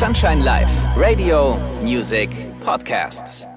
Sunshine Live, Radio, Music, Podcasts.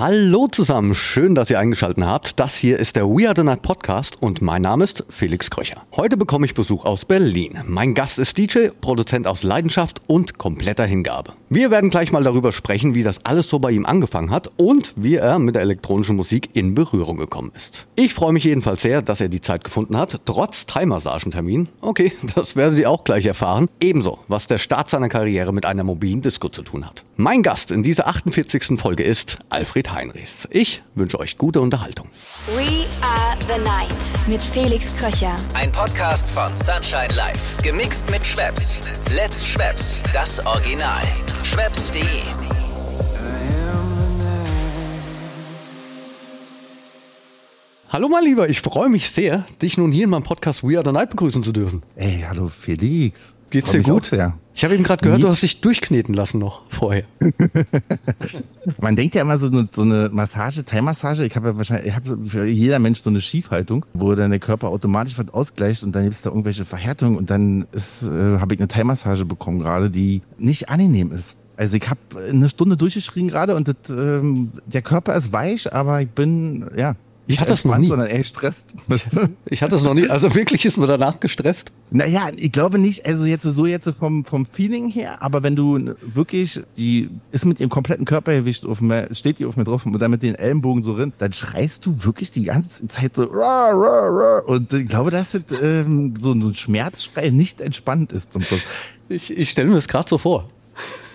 Hallo zusammen, schön, dass ihr eingeschaltet habt. Das hier ist der We Are the Night Podcast und mein Name ist Felix Kröcher. Heute bekomme ich Besuch aus Berlin. Mein Gast ist DJ, Produzent aus Leidenschaft und kompletter Hingabe. Wir werden gleich mal darüber sprechen, wie das alles so bei ihm angefangen hat und wie er mit der elektronischen Musik in Berührung gekommen ist. Ich freue mich jedenfalls sehr, dass er die Zeit gefunden hat, trotz Thai-Massagentermin. Okay, das werden Sie auch gleich erfahren. Ebenso, was der Start seiner Karriere mit einer mobilen Disco zu tun hat. Mein Gast in dieser 48. Folge ist Alfred Heinrichs. Ich wünsche euch gute Unterhaltung. We are the night mit Felix Kröcher. Ein Podcast von Sunshine Live. Gemixt mit Schwepps. Let's Schwepps. Das Original. Schwepps.de. Hallo mein Lieber, ich freue mich sehr, dich nun hier in meinem Podcast We Are the Night begrüßen zu dürfen. Ey, hallo Felix. Geht's dir gut? Ich habe eben gerade gehört, Nie- du hast dich durchkneten lassen noch vorher. Man denkt ja immer so eine, so eine Massage, Thai-Massage, ich habe ja wahrscheinlich, ich habe für jeder Mensch so eine Schiefhaltung, wo dann der Körper automatisch was ausgleicht und dann gibt es da irgendwelche Verhärtungen und dann ist, äh, habe ich eine Thai-Massage bekommen gerade, die nicht angenehm ist. Also ich habe eine Stunde durchgeschrien gerade und das, ähm, der Körper ist weich, aber ich bin, ja, Ich hatte das noch nie. sondern eher gestresst. Ich hatte es noch nie, also wirklich ist man danach gestresst. Naja, ich glaube nicht, also jetzt so jetzt vom, vom Feeling her, aber wenn du wirklich, die ist mit ihrem kompletten Körpergewicht auf mir, steht die auf mir drauf und dann mit den Ellenbogen so rein, dann schreist du wirklich die ganze Zeit so rah, rah, rah. und ich glaube, dass das, ähm, so ein Schmerzschrei nicht entspannt ist zum Schluss. Ich, ich stelle mir das gerade so vor.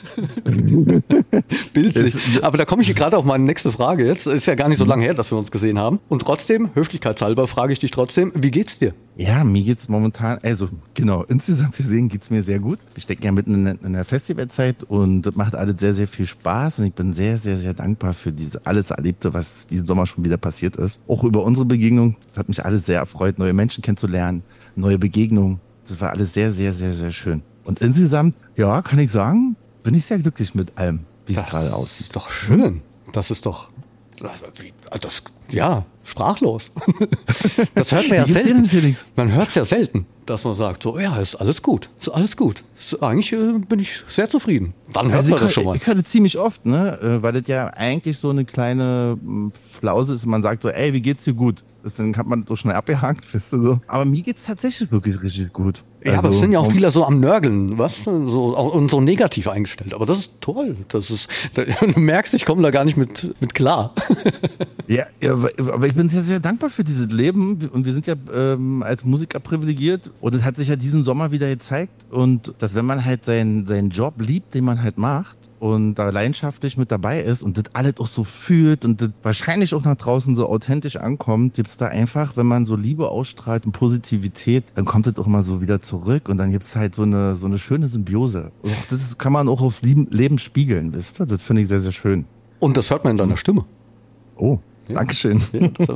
Bildlich. Aber da komme ich gerade auf meine nächste Frage jetzt. Ist ja gar nicht so lange her, dass wir uns gesehen haben. Und trotzdem, höflichkeitshalber, frage ich dich trotzdem, wie geht's dir? Ja, mir geht's momentan, also genau, insgesamt gesehen geht's mir sehr gut. Wir stecken ja mitten in, der- in der Festivalzeit und das macht alles sehr, sehr viel Spaß und ich bin sehr, sehr, sehr dankbar für diese alles Erlebte, was diesen Sommer schon wieder passiert ist. Auch über unsere Begegnung, das hat mich alles sehr erfreut, neue Menschen kennenzulernen, neue Begegnungen. Das war alles sehr, sehr, sehr, sehr schön. Und insgesamt, ja, kann ich sagen, bin ich sehr glücklich mit allem, wie es gerade aussieht. ist doch schön. Das ist doch, das, wie- das ja, sprachlos. Das hört man ja selten. Man hört es ja selten, dass man sagt, so, ja, ist alles gut, ist alles gut. Ist, eigentlich äh, bin ich sehr zufrieden. Wann hört Also man das schon mal? ich höre das ziemlich oft, ne? äh, Weil das ja eigentlich so eine kleine mm, Flause ist. Man sagt so, ey, wie geht's dir gut? Das, dann hat man so schnell abgehakt, wisst ihr so. Aber mir geht's tatsächlich wirklich richtig gut. Ja, aber Also, es sind ja auch viele so am Nörgeln, was? So, und so negativ eingestellt. Aber das ist toll. Das ist, du merkst, ich komme da gar nicht mit, mit klar. Ja, aber ich bin sehr, sehr dankbar für dieses Leben. Und wir sind ja ähm, als Musiker privilegiert. Und es hat sich ja diesen Sommer wieder gezeigt. Und dass wenn man halt seinen, seinen Job liebt, den man halt macht, und da leidenschaftlich mit dabei ist und das alles auch so fühlt und das wahrscheinlich auch nach draußen so authentisch ankommt, gibt's da einfach, wenn man so Liebe ausstrahlt und Positivität, dann kommt das auch mal so wieder zurück und dann gibt's halt so eine, so eine schöne Symbiose. Und das kann man auch aufs Leben spiegeln, wisst ihr? Das finde ich sehr, sehr schön. Und das hört man in deiner Stimme. Oh, Dankeschön. Ja, das,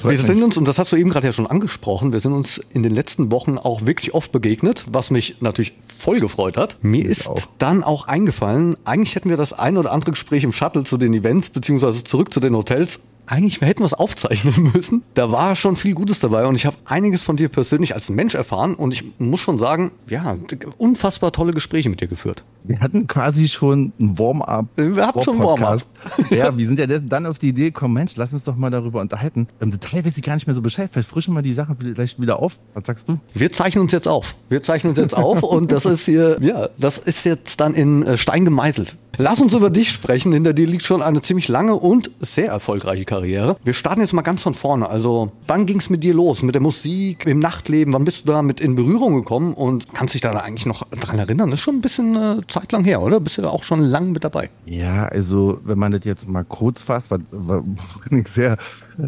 freut wir sind uns, und das hast du eben gerade ja schon angesprochen, wir sind uns in den letzten Wochen auch wirklich oft begegnet, was mich natürlich voll gefreut hat. Mir Mich ist auch. dann auch eingefallen, eigentlich hätten wir das ein oder andere Gespräch im Shuttle zu den Events, beziehungsweise zurück zu den Hotels eigentlich hätten wir es aufzeichnen müssen. Da war schon viel Gutes dabei und ich habe einiges von dir persönlich als Mensch erfahren und ich muss schon sagen, ja, unfassbar tolle Gespräche mit dir geführt. Wir hatten quasi schon ein Warm-up. Wir hatten schon Podcast. Ja, wir sind ja dann auf die Idee gekommen, Mensch, lass uns doch mal darüber unterhalten. Im Detail weiß ich gar nicht mehr so Bescheid. Vielleicht frischen wir die Sache vielleicht wieder auf. Was sagst du? Wir zeichnen uns jetzt auf. Wir zeichnen uns jetzt auf und das ist hier, ja, das ist jetzt dann in äh, Stein gemeißelt. Lass uns über dich sprechen. Hinter dir liegt schon eine ziemlich lange und sehr erfolgreiche Karriere. Wir starten jetzt mal ganz von vorne. Also, wann ging es mit dir los? Mit der Musik, im Nachtleben? Wann bist du damit in Berührung gekommen? Und kannst dich da eigentlich noch dran erinnern? Das ist schon ein bisschen äh, Zeit lang her, oder? Bist du da auch schon lang mit dabei? Ja, also wenn man das jetzt mal kurz fasst, was, was ich sehr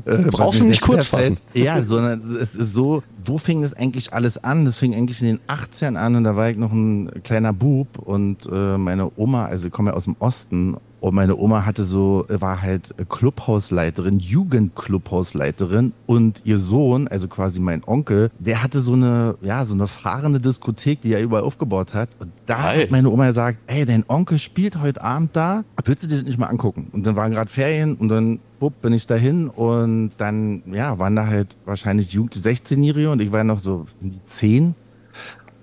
äh, Brauchst du nicht kurz fassen. Ja, sondern es ist so, wo fing das eigentlich alles an? Das fing eigentlich in den 80ern an und da war ich noch ein kleiner Bub und äh, meine Oma, also ich komme ja aus dem Osten und meine Oma hatte so, war halt Clubhausleiterin, Jugendclubhausleiterin und ihr Sohn, also quasi mein Onkel, der hatte so eine, ja, so eine fahrende Diskothek, die er überall aufgebaut hat. Und da Geil. hat meine Oma gesagt, ey, dein Onkel spielt heute Abend da, willst du dir das nicht mal angucken? Und dann waren gerade Ferien und dann bupp, bin ich dahin und dann, ja, waren da halt wahrscheinlich Jugend 16-Jährige und ich war noch so um die 10.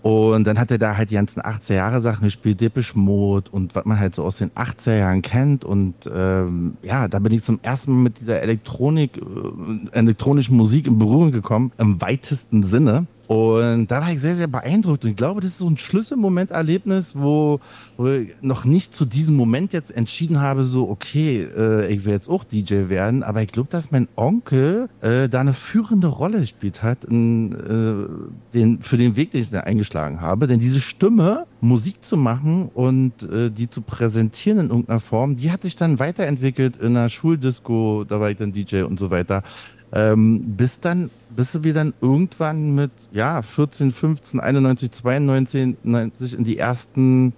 Und dann hat er da halt die ganzen 80er Jahre Sachen gespielt, Depeche Mode und was man halt so aus den 80er Jahren kennt. Und ähm, ja, da bin ich zum ersten Mal mit dieser Elektronik, äh, elektronischen Musik in Berührung gekommen, im weitesten Sinne. Und da war ich sehr, sehr beeindruckt. Und ich glaube, das ist so ein Schlüsselmoment-Erlebnis, wo, wo ich noch nicht zu diesem Moment jetzt entschieden habe, so, okay, äh, ich will jetzt auch DJ werden. Aber ich glaube, dass mein Onkel äh, da eine führende Rolle gespielt hat in, äh, den, für den Weg, den ich da eingeschlagen habe. Denn diese Stimme, Musik zu machen und äh, die zu präsentieren in irgendeiner Form, die hat sich dann weiterentwickelt in einer Schuldisco, da war ich dann DJ und so weiter. Ähm, bis dann, bis wir dann irgendwann mit, ja, 14, 15, 91, 92, 90 in die ersten,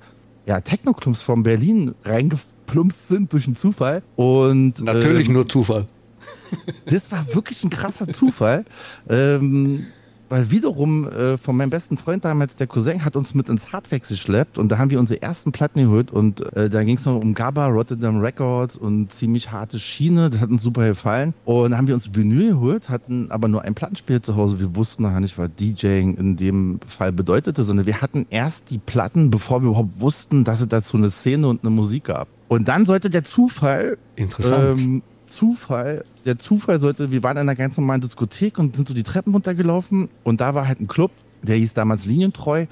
ja, Techno-Clubs von Berlin reingeplumpst sind durch einen Zufall. Und, Natürlich ähm, nur Zufall. Das war wirklich ein krasser Zufall. ähm, weil wiederum äh, von meinem besten Freund damals, der Cousin, hat uns mit ins Hardwax geschleppt und da haben wir unsere ersten Platten geholt und äh, da ging es noch um GABA, Rotterdam Records und ziemlich harte Schiene. Das hat uns super gefallen. Und dann haben wir uns Vinyl geholt, hatten aber nur ein Plattenspiel zu Hause. Wir wussten noch nicht, was DJing in dem Fall bedeutete, sondern wir hatten erst die Platten, bevor wir überhaupt wussten, dass es dazu eine Szene und eine Musik gab. Und dann sollte der Zufall Interessant. ähm, Zufall, der Zufall sollte, wir waren in einer ganz normalen Diskothek und sind so die Treppen runtergelaufen und da war halt ein Club, der hieß damals Linientreu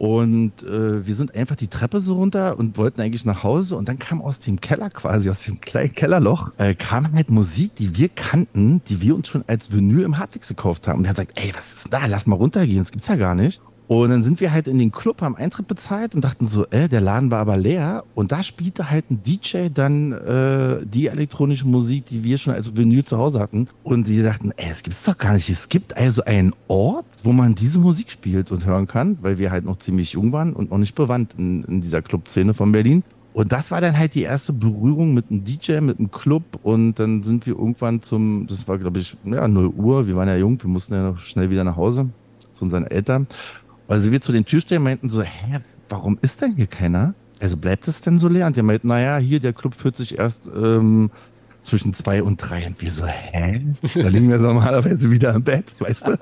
und äh, wir sind einfach die Treppe so runter und wollten eigentlich nach Hause und dann kam aus dem Keller quasi, aus dem kleinen Kellerloch, äh, kam halt Musik, die wir kannten, die wir uns schon als Vinyl im Hardwix gekauft haben. Und haben gesagt, ey, was ist denn da? Lass mal runtergehen, das gibt's ja gar nicht. Und dann sind wir halt in den Club, haben Eintritt bezahlt und dachten so, äh, der Laden war aber leer. Und da spielte halt ein DJ dann äh, die elektronische Musik, die wir schon als Vinyl zu Hause hatten. Und wir dachten, ey, es gibt's doch gar nicht. Es gibt also einen Ort, wo man diese Musik spielt und hören kann, weil wir halt noch ziemlich jung waren und noch nicht bewandt in, in dieser Clubszene von Berlin. Und das war dann halt die erste Berührung mit einem DJ, mit einem Club. Und dann sind wir irgendwann zum, das war glaube ich, ja, 0 Uhr. Wir waren ja jung, wir mussten ja noch schnell wieder nach Hause zu unseren Eltern. Also wir zu den Türstehern meinten so, hä, warum ist denn hier keiner? Also bleibt es denn so leer? Und die meinten, naja, hier, der Club führt sich erst ähm, zwischen zwei und drei. Und wir so, hä? Da liegen wir normalerweise wieder im Bett, weißt du?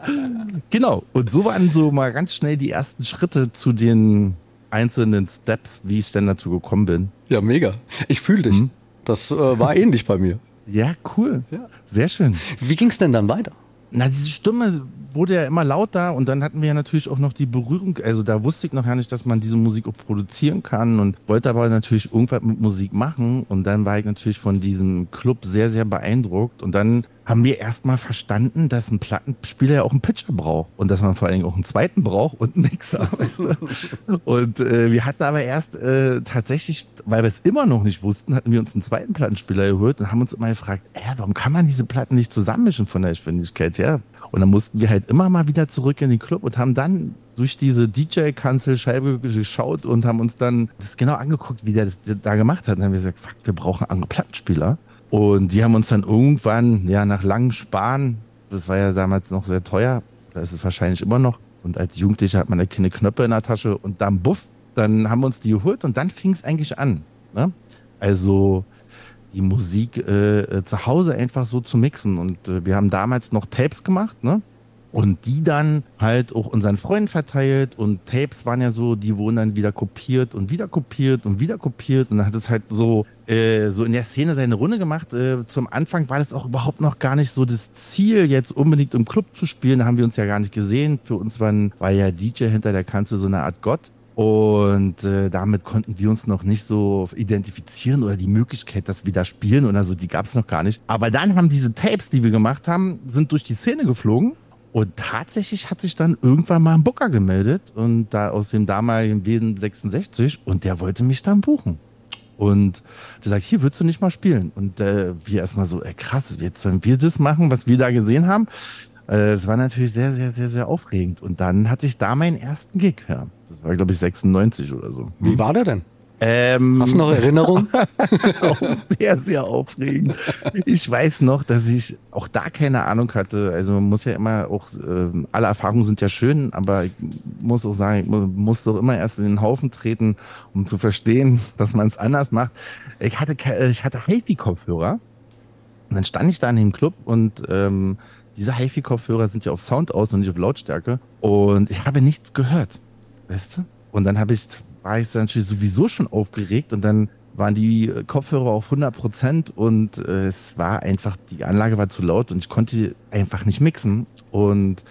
Genau. Und so waren so mal ganz schnell die ersten Schritte zu den einzelnen Steps, wie ich denn dazu gekommen bin. Ja, mega. Ich fühle dich. Mhm. Das äh, war ähnlich bei mir. Ja, cool. Ja. Sehr schön. Wie ging es denn dann weiter? Na, diese Stimme wurde ja immer lauter und dann hatten wir ja natürlich auch noch die Berührung. Also da wusste ich noch gar nicht, dass man diese Musik auch produzieren kann und wollte aber natürlich irgendwas mit Musik machen. Und dann war ich natürlich von diesem Club sehr, sehr beeindruckt. Und dann haben wir erstmal verstanden, dass ein Plattenspieler ja auch einen Pitcher braucht und dass man vor allen Dingen auch einen zweiten braucht und einen Mixer. Weißt du? Und äh, wir hatten aber erst äh, tatsächlich, weil wir es immer noch nicht wussten, hatten wir uns einen zweiten Plattenspieler gehört und haben uns immer gefragt, äh, warum kann man diese Platten nicht zusammenmischen von der Geschwindigkeit her? Und dann mussten wir halt immer mal wieder zurück in den Club und haben dann durch diese DJ-Kanzelscheibe geschaut und haben uns dann das genau angeguckt, wie der das da gemacht hat. Und dann haben wir gesagt, fuck, wir brauchen andere Plattenspieler. Und die haben uns dann irgendwann, ja, nach langem Sparen, das war ja damals noch sehr teuer, da ist es wahrscheinlich immer noch. Und als Jugendlicher hat man ja keine Knöpfe in der Tasche und dann buff, dann haben wir uns die geholt und dann fing es eigentlich an. Ne? Also die Musik äh, zu Hause einfach so zu mixen. Und äh, wir haben damals noch Tapes gemacht, ne? Und die dann halt auch unseren Freunden verteilt und Tapes waren ja so, die wurden dann wieder kopiert und wieder kopiert und wieder kopiert und dann hat es halt so äh, so in der Szene seine Runde gemacht. Äh, zum Anfang war das auch überhaupt noch gar nicht so das Ziel, jetzt unbedingt im Club zu spielen. Da haben wir uns ja gar nicht gesehen. Für uns waren, war ja DJ hinter der Kanzel so eine Art Gott. Und äh, damit konnten wir uns noch nicht so identifizieren oder die Möglichkeit, dass wir da spielen oder so, die gab es noch gar nicht. Aber dann haben diese Tapes, die wir gemacht haben, sind durch die Szene geflogen. Und tatsächlich hat sich dann irgendwann mal ein Booker gemeldet und da aus dem damaligen Wien 66 und der wollte mich dann buchen. Und der sagt, hier willst du nicht mal spielen. Und äh, wir erstmal so, ey, krass, jetzt sollen wir das machen, was wir da gesehen haben. Äh, Es war natürlich sehr, sehr, sehr, sehr aufregend. Und dann hatte ich da meinen ersten Gig. Ja, das war, glaube ich, 96 oder so. Wie war der denn? Ähm, Hast du noch Erinnerungen? auch sehr, sehr aufregend. Ich weiß noch, dass ich auch da keine Ahnung hatte. Also man muss ja immer auch, äh, alle Erfahrungen sind ja schön, aber ich muss auch sagen, ich mu- muss doch immer erst in den Haufen treten, um zu verstehen, dass man es anders macht. Ich hatte, äh, ich hatte HiFi-Kopfhörer und dann stand ich da in dem Club und ähm, diese HiFi-Kopfhörer sind ja auf Sound aus und nicht auf Lautstärke und ich habe nichts gehört. weißt du? Und dann habe ich, war ich natürlich sowieso schon aufgeregt und dann waren die Kopfhörer auf 100 Prozent und äh, es war einfach, die Anlage war zu laut und ich konnte einfach nicht mixen. Und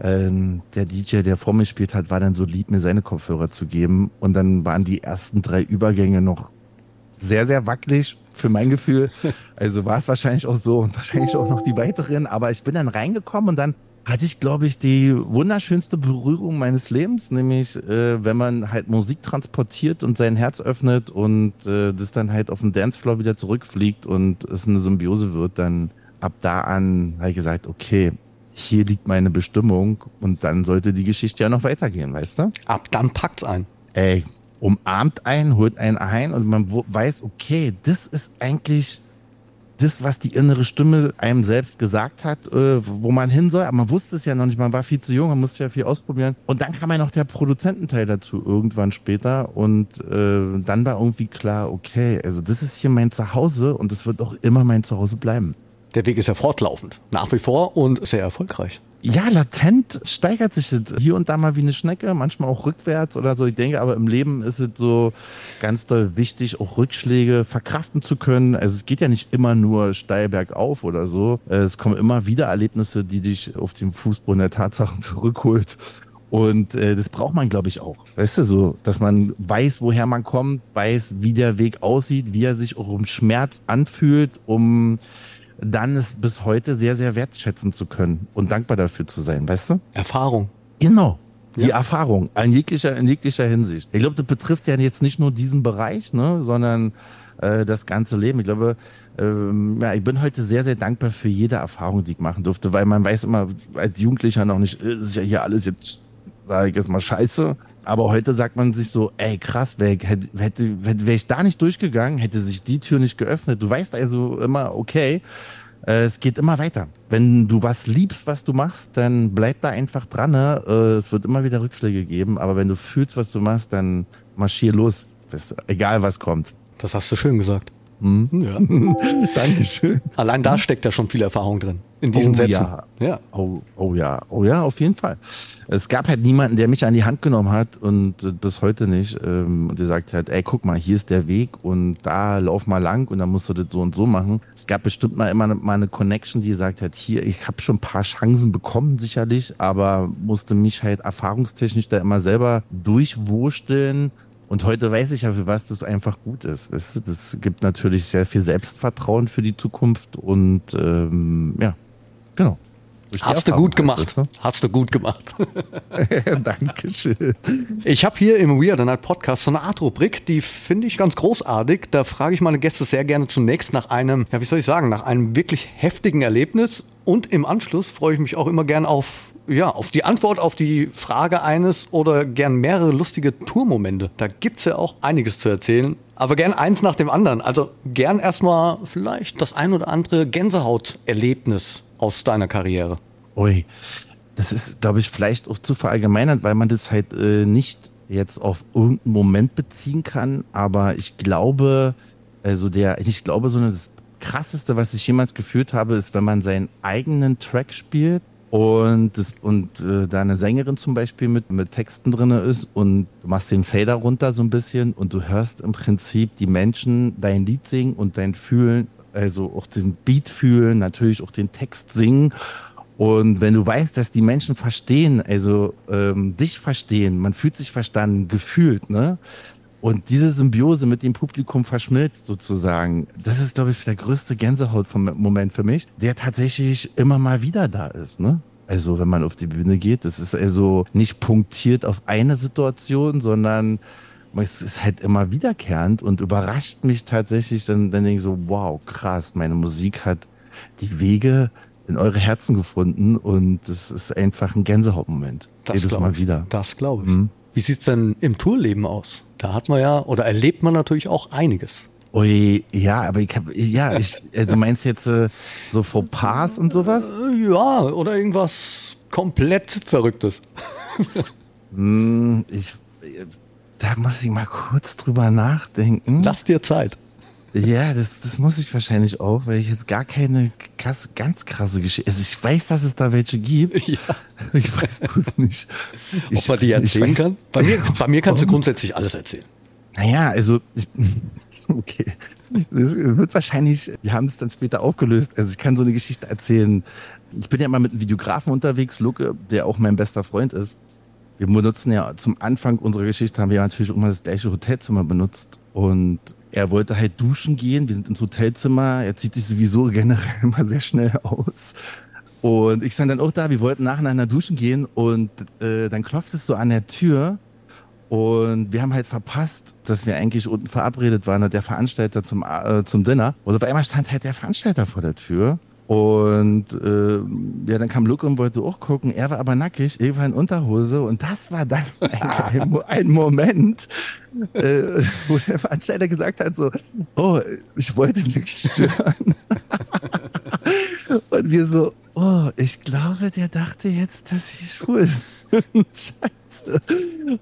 ähm, der DJ, der vor mir gespielt hat, war dann so lieb, mir seine Kopfhörer zu geben. Und dann waren die ersten drei Übergänge noch sehr, sehr wackelig für mein Gefühl. Also war es wahrscheinlich auch so und wahrscheinlich auch noch die weiteren. Aber ich bin dann reingekommen und dann hatte ich, glaube ich, die wunderschönste Berührung meines Lebens, nämlich äh, wenn man halt Musik transportiert und sein Herz öffnet und äh, das dann halt auf den Dancefloor wieder zurückfliegt und es eine Symbiose wird, dann ab da an habe ich gesagt, okay, hier liegt meine Bestimmung und dann sollte die Geschichte ja noch weitergehen, weißt du? Ab dann packt's ein. Ey, umarmt einen, holt einen ein und man weiß, okay, das ist eigentlich das, was die innere Stimme einem selbst gesagt hat, äh, wo man hin soll. Aber man wusste es ja noch nicht, man war viel zu jung, man musste ja viel ausprobieren. Und dann kam ja noch der Produzententeil dazu irgendwann später. Und äh, dann war irgendwie klar, okay, also das ist hier mein Zuhause und es wird auch immer mein Zuhause bleiben. Der Weg ist ja fortlaufend, nach wie vor und sehr erfolgreich. Ja, latent steigert sich das hier und da mal wie eine Schnecke, manchmal auch rückwärts oder so. Ich denke, aber im Leben ist es so ganz doll wichtig, auch Rückschläge verkraften zu können. Also es geht ja nicht immer nur steil bergauf oder so. Es kommen immer wieder Erlebnisse, die dich auf den Fußboden der Tatsachen zurückholt. Und äh, das braucht man, glaube ich, auch. Weißt du, so, dass man weiß, woher man kommt, weiß, wie der Weg aussieht, wie er sich auch um Schmerz anfühlt, um dann es bis heute sehr, sehr wertschätzen zu können und dankbar dafür zu sein, weißt du? Erfahrung. Genau. Die ja. Erfahrung in jeglicher, in jeglicher Hinsicht. Ich glaube, das betrifft ja jetzt nicht nur diesen Bereich, ne, sondern äh, das ganze Leben. Ich glaube, ähm, ja, ich bin heute sehr, sehr dankbar für jede Erfahrung, die ich machen durfte, weil man weiß immer als Jugendlicher noch nicht, äh, ist ja hier alles jetzt, sage ich jetzt mal, scheiße. Aber heute sagt man sich so, ey krass, wäre hätte, hätte, wär ich da nicht durchgegangen, hätte sich die Tür nicht geöffnet. Du weißt also immer, okay, äh, es geht immer weiter. Wenn du was liebst, was du machst, dann bleib da einfach dran. Ne? Äh, es wird immer wieder Rückschläge geben, aber wenn du fühlst, was du machst, dann marschier los. Das, egal was kommt. Das hast du schön gesagt. Hm? Ja. Dankeschön. Allein da steckt ja schon viel Erfahrung drin. In diesen oh, Sätzen. Ja. ja. Oh, oh ja. Oh ja, auf jeden Fall. Es gab halt niemanden, der mich an die Hand genommen hat und äh, bis heute nicht. Ähm, und der sagt halt, ey, guck mal, hier ist der Weg und da lauf mal lang und dann musst du das so und so machen. Es gab bestimmt mal immer mal eine Connection, die sagt halt, hier, ich habe schon ein paar Chancen bekommen, sicherlich, aber musste mich halt erfahrungstechnisch da immer selber durchwursteln und heute weiß ich ja, für was das einfach gut ist. Weißt du, das gibt natürlich sehr viel Selbstvertrauen für die Zukunft und ähm, ja, genau. Hast du gut gemacht. Weißt du? Hast du gut gemacht. Dankeschön. Ich habe hier im Weird Night Podcast so eine Art Rubrik, die finde ich ganz großartig. Da frage ich meine Gäste sehr gerne zunächst nach einem, ja, wie soll ich sagen, nach einem wirklich heftigen Erlebnis. Und im Anschluss freue ich mich auch immer gern auf ja, auf die Antwort auf die Frage eines oder gern mehrere lustige Tourmomente. Da gibt es ja auch einiges zu erzählen. Aber gern eins nach dem anderen. Also gern erstmal vielleicht das ein oder andere Gänsehauterlebnis aus deiner Karriere. Ui, das ist, glaube ich, vielleicht auch zu verallgemeinert, weil man das halt äh, nicht jetzt auf irgendeinen Moment beziehen kann. Aber ich glaube, also der, ich glaube, so das krasseste, was ich jemals gefühlt habe, ist, wenn man seinen eigenen Track spielt und, das, und äh, da eine Sängerin zum Beispiel mit, mit Texten drinne ist und du machst den Fader runter so ein bisschen und du hörst im Prinzip die Menschen dein Lied singen und dein Fühlen, also auch diesen Beat fühlen, natürlich auch den Text singen. Und wenn du weißt, dass die Menschen verstehen, also ähm, dich verstehen, man fühlt sich verstanden, gefühlt, ne? Und diese Symbiose mit dem Publikum verschmilzt sozusagen. Das ist, glaube ich, der größte Gänsehaut-Moment für mich, der tatsächlich immer mal wieder da ist. Ne? Also wenn man auf die Bühne geht, das ist also nicht punktiert auf eine Situation, sondern es ist halt immer wiederkehrend und überrascht mich tatsächlich. Dann, dann denke ich so, wow, krass, meine Musik hat die Wege in eure Herzen gefunden und das ist einfach ein Gänsehautmoment. Das Jedes Mal wieder. Das glaube ich. Mhm. Wie sieht's denn im Tourleben aus? Da hat man ja oder erlebt man natürlich auch einiges. Ui, ja, aber ich habe, ja, ich, äh, du meinst jetzt äh, so Fauxpas und sowas? Äh, ja, oder irgendwas komplett Verrücktes. hm, ich, da muss ich mal kurz drüber nachdenken. Lass dir Zeit. Ja, das, das muss ich wahrscheinlich auch, weil ich jetzt gar keine krass, ganz krasse Geschichte. Also ich weiß, dass es da welche gibt. Ja. Ich weiß bloß nicht. Ich, Ob man die erzählen weiß, kann? Bei mir, bei mir kannst du grundsätzlich alles erzählen. Naja, also ich, okay. Das wird wahrscheinlich, wir haben es dann später aufgelöst. Also ich kann so eine Geschichte erzählen. Ich bin ja immer mit einem Videografen unterwegs, Luke, der auch mein bester Freund ist. Wir benutzen ja zum Anfang unserer Geschichte haben wir ja natürlich immer das gleiche Hotelzimmer benutzt. Und er wollte halt duschen gehen. Wir sind ins Hotelzimmer. Er zieht sich sowieso generell immer sehr schnell aus. Und ich stand dann auch da, wir wollten nacheinander duschen gehen und äh, dann klopft es so an der Tür und wir haben halt verpasst, dass wir eigentlich unten verabredet waren der Veranstalter zum, äh, zum Dinner. Und auf einmal stand halt der Veranstalter vor der Tür. Und äh, ja, dann kam Luke und wollte auch gucken. Er war aber nackig, ich war in Unterhose. Und das war dann ein, ein Moment, äh, wo der Veranstalter gesagt hat so, oh, ich wollte nicht stören. und wir so, oh, ich glaube, der dachte jetzt, dass ich schwul. Scheiße.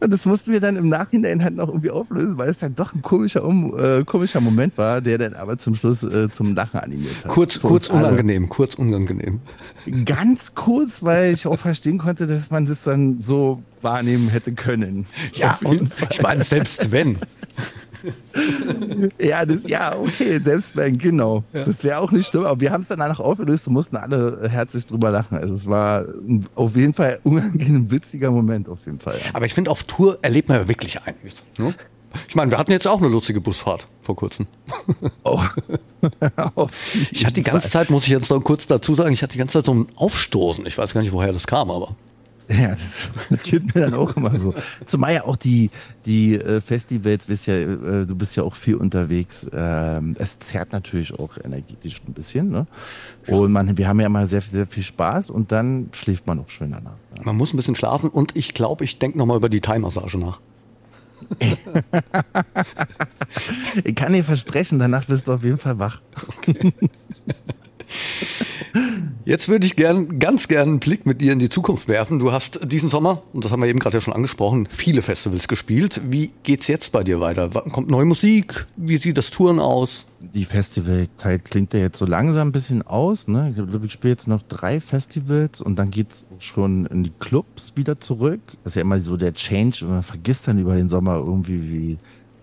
Und das mussten wir dann im Nachhinein halt noch irgendwie auflösen, weil es dann doch ein komischer, um, äh, komischer Moment war, der dann aber zum Schluss äh, zum Lachen animiert hat. Kurz, kurz unangenehm, kurz unangenehm. Ganz kurz, weil ich auch verstehen konnte, dass man das dann so wahrnehmen hätte können. Ja, und ich meine, selbst wenn. ja, das, ja, okay, selbst wenn, genau. Ja. Das wäre auch nicht schlimm, aber wir haben es dann danach aufgelöst und mussten alle herzlich drüber lachen. Also es war auf jeden Fall ein unangenehm witziger Moment, auf jeden Fall. Aber ich finde, auf Tour erlebt man ja wirklich einiges. Ne? Ich meine, wir hatten jetzt auch eine lustige Busfahrt vor kurzem. Oh. ich hatte die ganze Zeit, muss ich jetzt noch kurz dazu sagen, ich hatte die ganze Zeit so ein Aufstoßen. Ich weiß gar nicht, woher das kam, aber. Ja, das, das geht mir dann auch immer so. Zumal ja auch die, die äh, Festivals, bist ja, äh, du bist ja auch viel unterwegs. Ähm, es zerrt natürlich auch energetisch ein bisschen. Ne? Und man, wir haben ja immer sehr, sehr viel Spaß und dann schläft man auch schön danach. Ja. Man muss ein bisschen schlafen und ich glaube, ich denke nochmal über die Thai-Massage nach. ich kann dir versprechen, danach bist du auf jeden Fall wach. Okay. Jetzt würde ich gern, ganz gern einen Blick mit dir in die Zukunft werfen. Du hast diesen Sommer, und das haben wir eben gerade ja schon angesprochen, viele Festivals gespielt. Wie geht's jetzt bei dir weiter? Kommt neue Musik? Wie sieht das Touren aus? Die Festivalzeit klingt ja jetzt so langsam ein bisschen aus. Ne? Ich glaube, ich spiele jetzt noch drei Festivals und dann geht's schon in die Clubs wieder zurück. Das ist ja immer so der Change und man vergisst dann über den Sommer irgendwie wie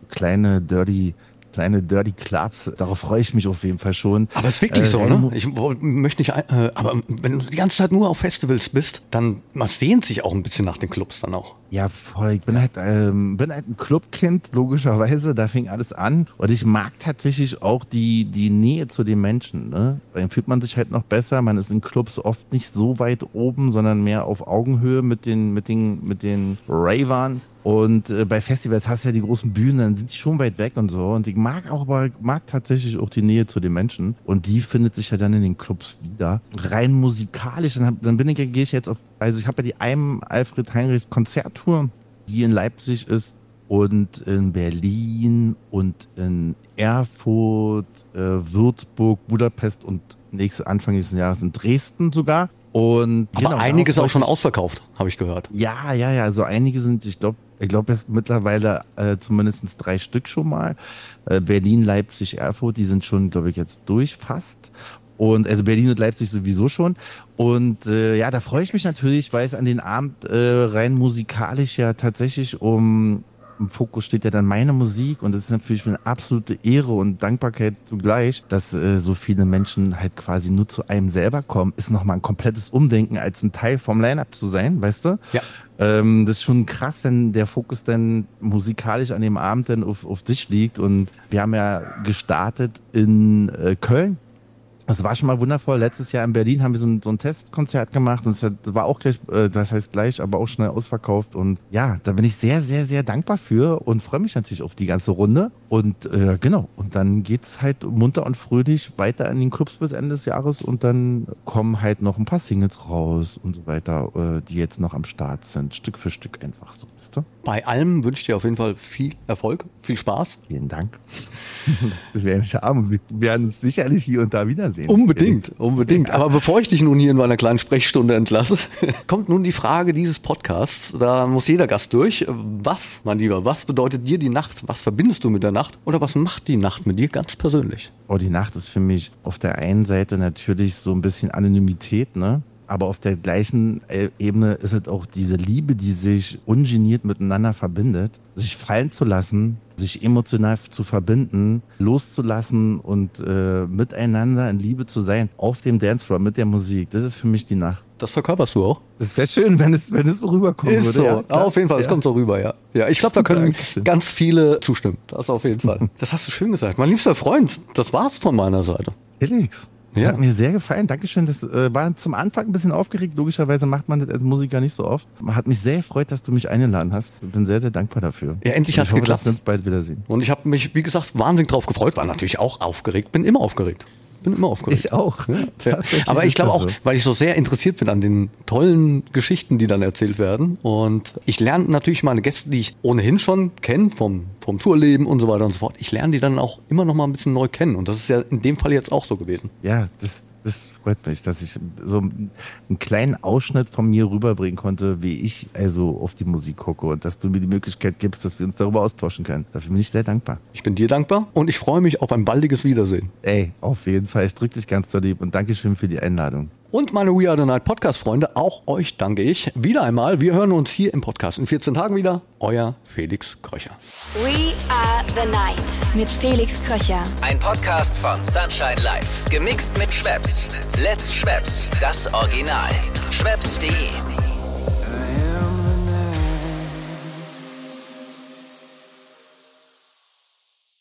kleine dirty kleine Dirty Clubs. Darauf freue ich mich auf jeden Fall schon. Aber es ist wirklich äh, so, ne? Ich möchte nicht, äh, aber wenn du die ganze Zeit nur auf Festivals bist, dann man sehnt sich auch ein bisschen nach den Clubs dann auch. Ja, voll. Ich bin halt, ähm, bin halt ein Clubkind, logischerweise. Da fing alles an. Und ich mag tatsächlich auch die, die Nähe zu den Menschen. Ne? Dann fühlt man sich halt noch besser. Man ist in Clubs oft nicht so weit oben, sondern mehr auf Augenhöhe mit den, mit den, mit den Ravern. Und äh, bei Festivals hast du ja die großen Bühnen, dann sind die schon weit weg und so. Und ich mag auch, aber mag tatsächlich auch die Nähe zu den Menschen. Und die findet sich ja dann in den Clubs wieder. Rein musikalisch, dann, hab, dann bin ich, gehe ich jetzt auf, also ich habe ja die einem Alfred Heinrichs Konzerttour, die in Leipzig ist und in Berlin und in Erfurt, äh, Würzburg, Budapest und nächste Anfang nächsten Jahres in Dresden sogar. Und Aber genau, einiges auch schon ausverkauft, habe ich gehört. Ja, ja, ja. Also einige sind, ich glaube, ich glaube, es mittlerweile äh, zumindest drei Stück schon mal. Äh, Berlin, Leipzig, Erfurt, die sind schon, glaube ich, jetzt durch fast. Und also Berlin und Leipzig sowieso schon. Und äh, ja, da freue ich mich natürlich, weil es an den Abend äh, rein musikalisch ja tatsächlich um im Fokus steht ja dann meine Musik und es ist natürlich eine absolute Ehre und Dankbarkeit zugleich, dass äh, so viele Menschen halt quasi nur zu einem selber kommen, ist nochmal ein komplettes Umdenken, als ein Teil vom Line-Up zu sein, weißt du? Ja. Ähm, das ist schon krass, wenn der Fokus dann musikalisch an dem Abend dann auf, auf dich liegt und wir haben ja gestartet in äh, Köln das war schon mal wundervoll. Letztes Jahr in Berlin haben wir so ein, so ein Testkonzert gemacht und es war auch gleich, äh, das heißt gleich, aber auch schnell ausverkauft. Und ja, da bin ich sehr, sehr, sehr dankbar für und freue mich natürlich auf die ganze Runde. Und äh, genau, und dann geht's halt munter und fröhlich weiter in den Clubs bis Ende des Jahres und dann kommen halt noch ein paar Singles raus und so weiter, äh, die jetzt noch am Start sind. Stück für Stück einfach so, wisst ihr? Bei allem wünsche ich dir auf jeden Fall viel Erfolg, viel Spaß. Vielen Dank. Das wäre nicht arm. Wir werden uns sicherlich hier und da wiedersehen. Unbedingt, unbedingt. Aber bevor ich dich nun hier in meiner kleinen Sprechstunde entlasse, kommt nun die Frage dieses Podcasts. Da muss jeder Gast durch. Was, mein Lieber, was bedeutet dir die Nacht? Was verbindest du mit der Nacht? Oder was macht die Nacht mit dir ganz persönlich? Oh, die Nacht ist für mich auf der einen Seite natürlich so ein bisschen Anonymität, ne? Aber auf der gleichen äh, Ebene ist es auch diese Liebe, die sich ungeniert miteinander verbindet, sich fallen zu lassen, sich emotional zu verbinden, loszulassen und äh, miteinander in Liebe zu sein auf dem Dancefloor mit der Musik. Das ist für mich die Nacht. Das verkörperst du auch. Das wäre schön, wenn es, wenn es so rüberkommen Ist würde. so. Ja, auf jeden Fall, es Ja. kommt so rüber, ja. Ja, ich glaube, da können Dankeschön. ganz viele zustimmen. Das auf jeden Fall. Das hast du schön gesagt. Mein liebster Freund, das war's von meiner Seite. Felix. Das Ja. hat mir sehr gefallen. Dankeschön. Das äh, war zum Anfang ein bisschen aufgeregt. Logischerweise macht man das als Musiker nicht so oft. Hat mich sehr gefreut, dass du mich eingeladen hast. Ich bin sehr, sehr dankbar dafür. Ja, endlich ich hoffe, geklappt. dass wir uns bald wiedersehen. Und ich habe mich, wie gesagt, wahnsinnig drauf gefreut. War natürlich auch aufgeregt. Bin immer aufgeregt. Bin immer aufgeregt. Ich auch. Ja. Aber ich glaube auch, so. weil ich so sehr interessiert bin an den tollen Geschichten, die dann erzählt werden. Und ich lerne natürlich meine Gäste, die ich ohnehin schon kenne, vom, vom Tourleben und so weiter und so fort. Ich lerne die dann auch immer noch mal ein bisschen neu kennen. Und das ist ja in dem Fall jetzt auch so gewesen. Ja, das, das freut mich, dass ich so einen kleinen Ausschnitt von mir rüberbringen konnte, wie ich also auf die Musik gucke und dass du mir die Möglichkeit gibst, dass wir uns darüber austauschen können. Dafür bin ich sehr dankbar. Ich bin dir dankbar und ich freue mich auf ein baldiges Wiedersehen. Ey, auf jeden Fall. Ich drück dich ganz so lieb und Dankeschön für die Einladung. Und meine We Are the Night Podcast-Freunde, auch euch danke ich. Wieder einmal, wir hören uns hier im Podcast in 14 Tagen wieder. Euer Felix Kröcher. We are the night mit Felix Kröcher. Ein Podcast von Sunshine Life. Gemixt mit Schwepps. Let's Schwepps. Das Original. Schwepps.de